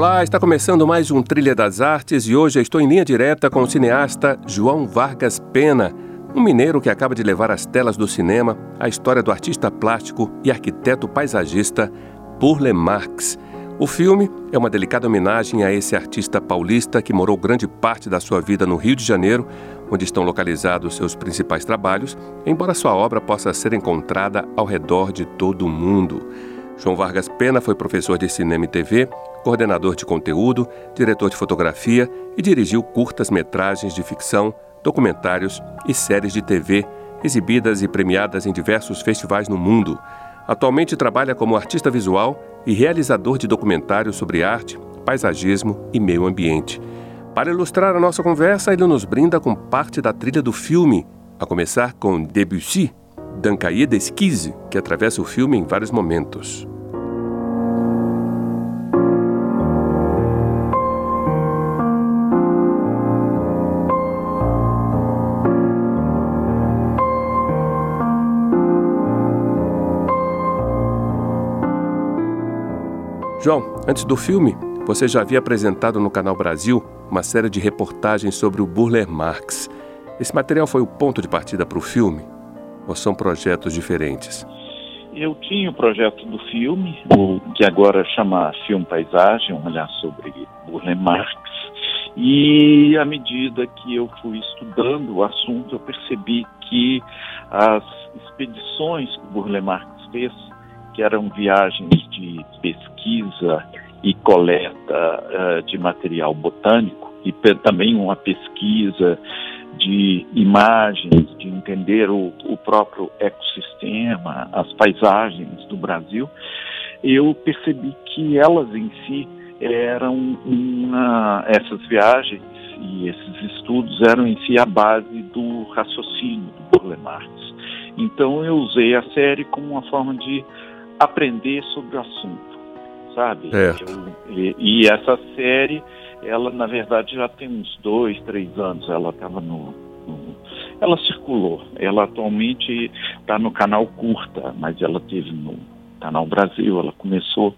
Olá, está começando mais um Trilha das Artes e hoje estou em linha direta com o cineasta João Vargas Pena, um mineiro que acaba de levar às telas do cinema a história do artista plástico e arquiteto paisagista Burle Marx. O filme é uma delicada homenagem a esse artista paulista que morou grande parte da sua vida no Rio de Janeiro, onde estão localizados seus principais trabalhos, embora sua obra possa ser encontrada ao redor de todo o mundo. João Vargas Pena foi professor de cinema e TV, coordenador de conteúdo, diretor de fotografia e dirigiu curtas-metragens de ficção, documentários e séries de TV exibidas e premiadas em diversos festivais no mundo. Atualmente trabalha como artista visual e realizador de documentários sobre arte, paisagismo e meio ambiente. Para ilustrar a nossa conversa, ele nos brinda com parte da trilha do filme, a começar com Debussy, d'un cahier d'esquisse, que atravessa o filme em vários momentos. João, antes do filme, você já havia apresentado no Canal Brasil uma série de reportagens sobre o Burle Marx. Esse material foi o ponto de partida para o filme? Ou são projetos diferentes? Eu tinha o projeto do filme, o que agora chama Filme Paisagem, um olhar sobre Burle Marx, e à medida que eu fui estudando o assunto, eu percebi que as expedições que Burle Marx fez que eram viagens de pesquisa e coleta uh, de material botânico e também uma pesquisa de imagens, de entender o, o próprio ecossistema, as paisagens do Brasil, eu percebi que elas em si eram uma, essas viagens e esses estudos eram em si a base do raciocínio do Burle Marx. Então eu usei a série como uma forma de aprender sobre o assunto, sabe? É. Eu, e, e, essa série, ela na verdade já tem uns dois, três anos, ela estava no, no, Ela circulou, ela atualmente está no canal Curta, mas ela teve no Canal Brasil, ela começou,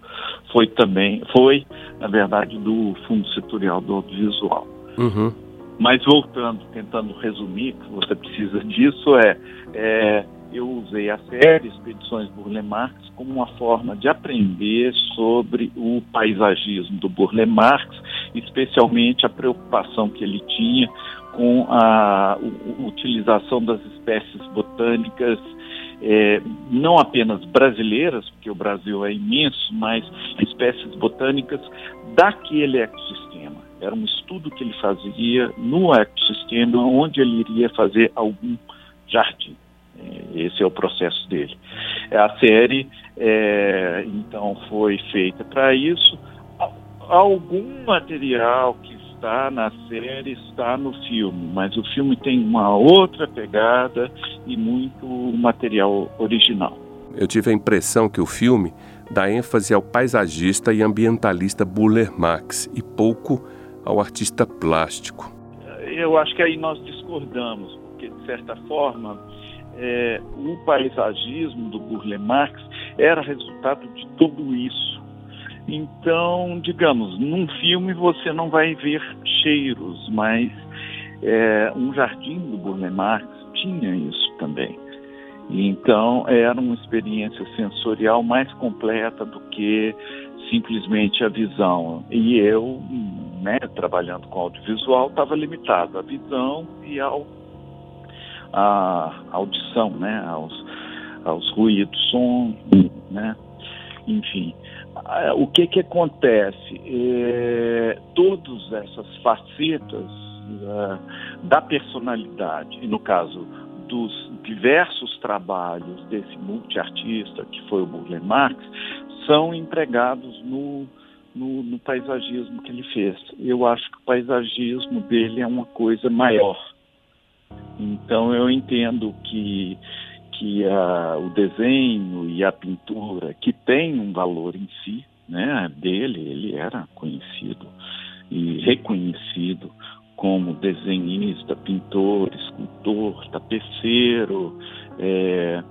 foi também, foi, na verdade, do Fundo Setorial do Audiovisual. Uhum. Mas voltando, tentando resumir, que você precisa disso, é, é eu usei a série Expedições Burle Marx como uma forma de aprender sobre o paisagismo do Burle Marx, especialmente a preocupação que ele tinha com a, utilização das espécies botânicas é, não apenas brasileiras, porque o Brasil é imenso, mas espécies botânicas daquele ecossistema. Era um estudo que ele fazia no ecossistema onde ele iria fazer algum jardim. Esse é o processo dele. A série, é, então, foi feita para isso. Algum material que está na série está no filme, mas o filme tem uma outra pegada e muito material original. Eu tive a impressão que o filme dá ênfase ao paisagista e ambientalista Buller Marx e pouco ao artista plástico. Eu acho que aí nós discordamos, porque de certa forma é, o paisagismo do Burle Marx era resultado de tudo isso. Então, digamos, num filme você não vai ver cheiros, mas é, um jardim do Burle Marx tinha isso também. Então, era uma experiência sensorial mais completa do que simplesmente a visão. E eu, né, trabalhando com audiovisual, estava limitado à visão e ao à audição, né, aos, aos ruídos, som, né, enfim. Ah, o que que acontece? É, todas essas facetas uh, da personalidade, e no caso dos diversos trabalhos desse multiartista que foi o Burle Marx, são empregados no, no, no, paisagismo que ele fez. Eu acho que o paisagismo dele é uma coisa maior. Então eu entendo que, que a, o desenho e a pintura, que tem um valor em si, né, dele, ele era conhecido e reconhecido como desenhista, pintor, escultor, tapeceiro, é,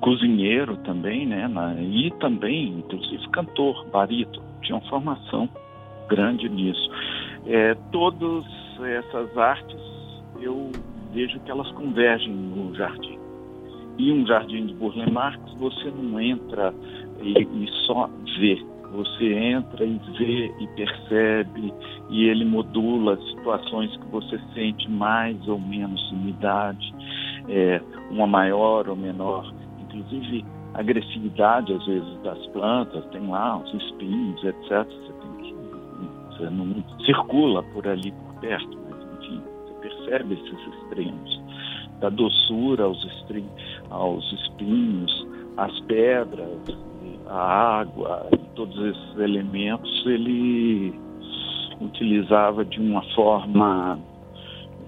cozinheiro também, né? Na, e também, inclusive, cantor, barito. Tinha uma formação grande nisso. É, todas essas artes, eu vejo que elas convergem no jardim. E um jardim de Burle Marx, você não entra e, e só vê. Você entra e vê e percebe, e ele modula situações que você sente mais ou menos umidade, é, uma maior ou menor inclusive agressividade às vezes das plantas, tem lá os espinhos, etc. Você que você não circula por ali por perto, percebe esses extremos da doçura aos, aos espinhos, as pedras, a água e todos esses elementos ele utilizava de uma forma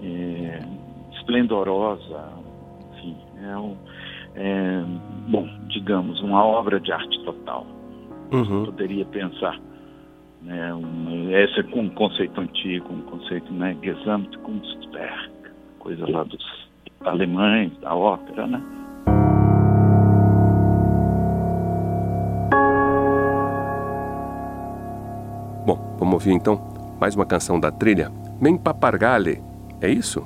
é, esplendorosa, enfim, é um, é, bom, digamos, uma obra de arte total. Uhum. Poderia pensar. Né, um, esse é um conceito antigo, um conceito, né, Gesamtkunstwerk, coisa lá dos alemães, da ópera, né? Bom, vamos ouvir então mais uma canção da trilha, Men Papargale, é isso?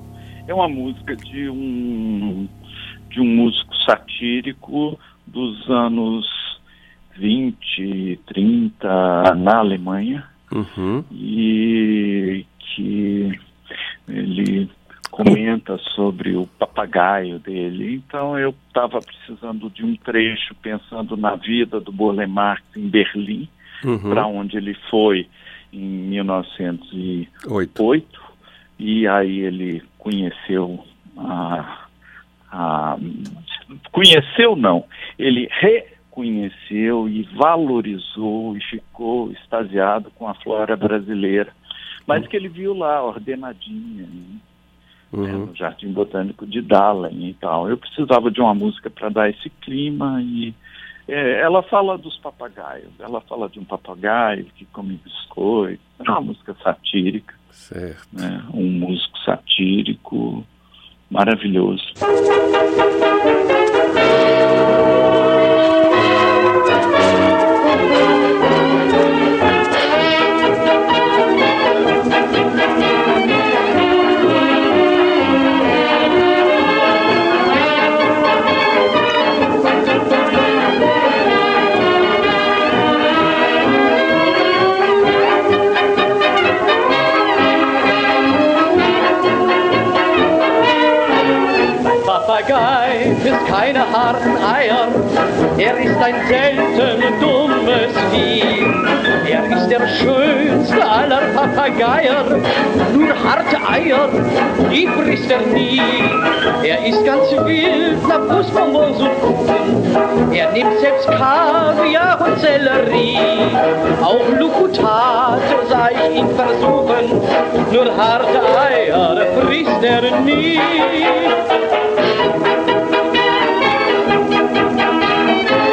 É uma música de um de um músico satírico dos anos 20, 30 na Alemanha uhum. e que ele comenta sobre o papagaio dele. Então eu estava precisando de um trecho pensando na vida do Burle Marx em Berlim, uhum. para onde ele foi em 1908. Oito. E aí ele conheceu a ah, conheceu não, ele reconheceu e valorizou e ficou extasiado com a flora brasileira, mas que ele viu lá ordenadinha, né? Uhum. Né, no Jardim Botânico de Dalen e tal. Eu precisava de uma música para dar esse clima e é, ela fala dos papagaios, ela fala de um papagaio que come biscoito, é uma música satírica, certo. Né, um músico satírico, maravilhoso. Er ist ein selten dummes Vieh. Er ist der schönste aller Papageier. Nur harte Eier, die frisst er nie. Er ist ganz wild, nach Busbonbons und Kuchen. Er nimmt selbst Kaviar und Sellerie. Auch Lukutator sah ich ihn versuchen. Nur harte Eier frisst er nie. Thank you.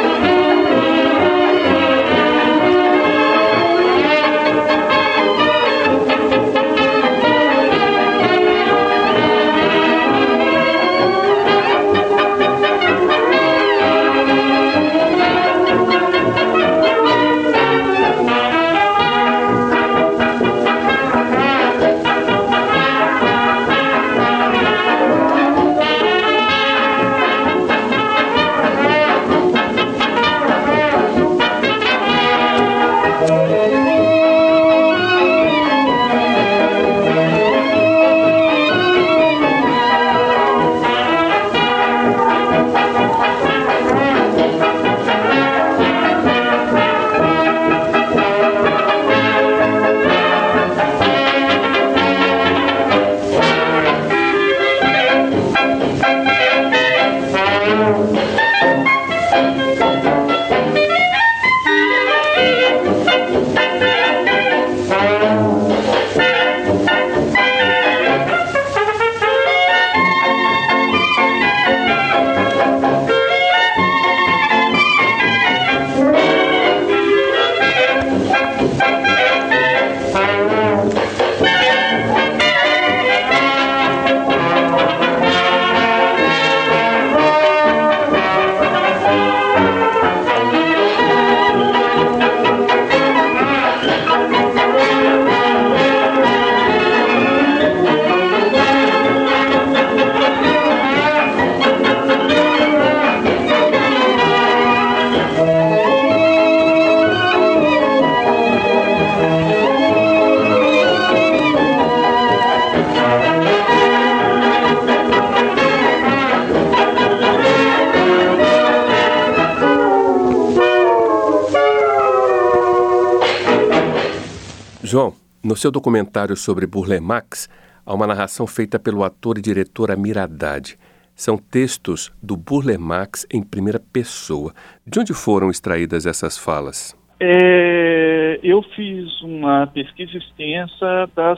João, no seu documentário sobre Burle Marx, há uma narração feita pelo ator e diretor Amir Haddad. São textos do Burle Marx em primeira pessoa. De onde foram extraídas essas falas? É, eu fiz uma pesquisa extensa das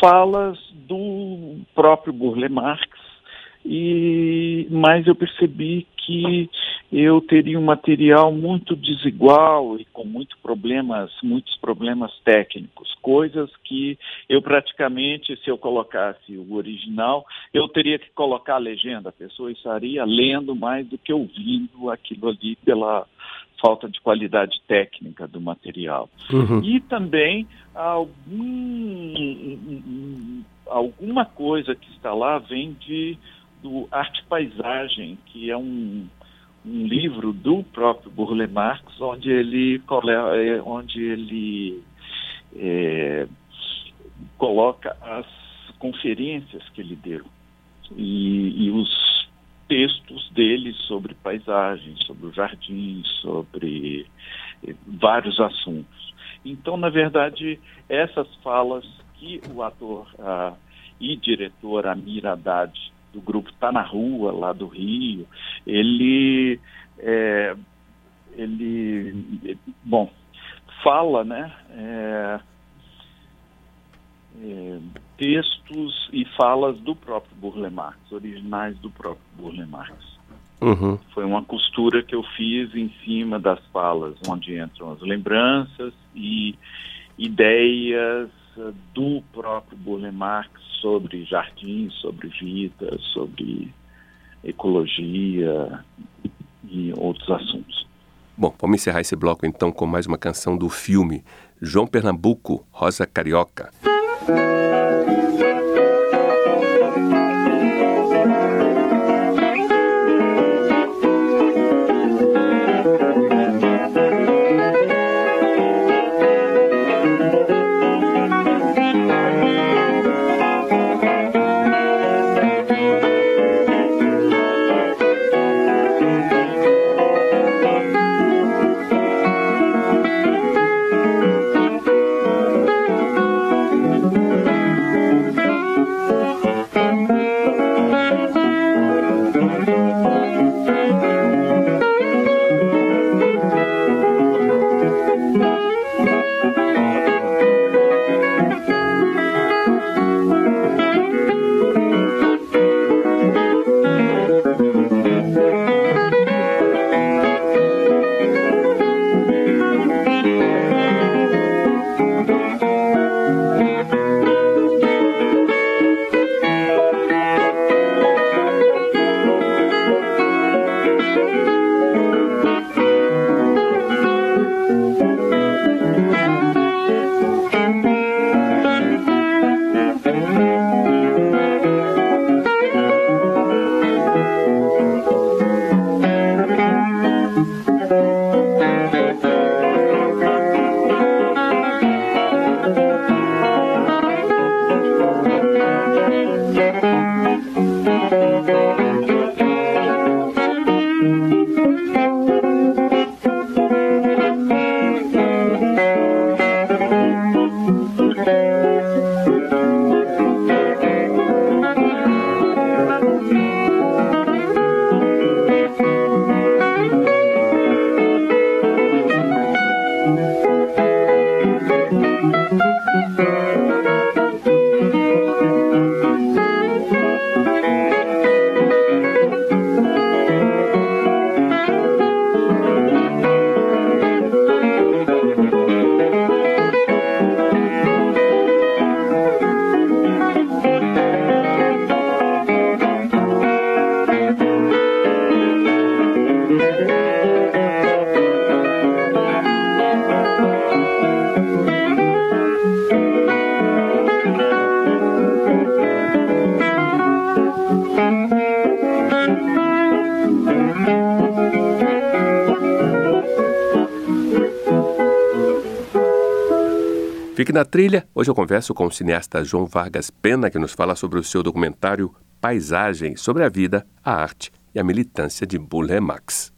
falas do próprio Burle Marx, e, mas eu percebi que eu teria um material muito desigual e com muitos problemas, muitos problemas técnicos, coisas que eu praticamente, se eu colocasse o original, eu teria que colocar a legenda, a pessoa estaria lendo mais do que ouvindo aquilo ali pela falta de qualidade técnica do material. Uhum. E também algum, alguma coisa que está lá vem de do Arte Paisagem, que é um um livro do próprio Burle Marx, onde ele, é, onde ele é, coloca as conferências que ele deu e, e, os textos dele sobre paisagem, sobre o jardim, sobre é, vários assuntos. Então, na verdade, essas falas que o ator ah, e diretor Amir Haddad do grupo Tá na Rua, lá do Rio, ele, é, ele bom, fala, né, é, é, textos e falas do próprio Burle Marx, originais do próprio Burle Marx. Uhum. Foi uma costura que eu fiz em cima das falas, onde entram as lembranças e ideias do próprio Burle Marx sobre jardins, sobre vida, sobre ecologia e outros assuntos. Bom, vamos encerrar esse bloco então com mais uma canção do filme João Pernambuco, Rosa Carioca. Fique na trilha. Hoje eu converso com o cineasta João Vargas Pena, que nos fala sobre o seu documentário Paisagem, sobre a vida, a arte e a militância de Burle Marx.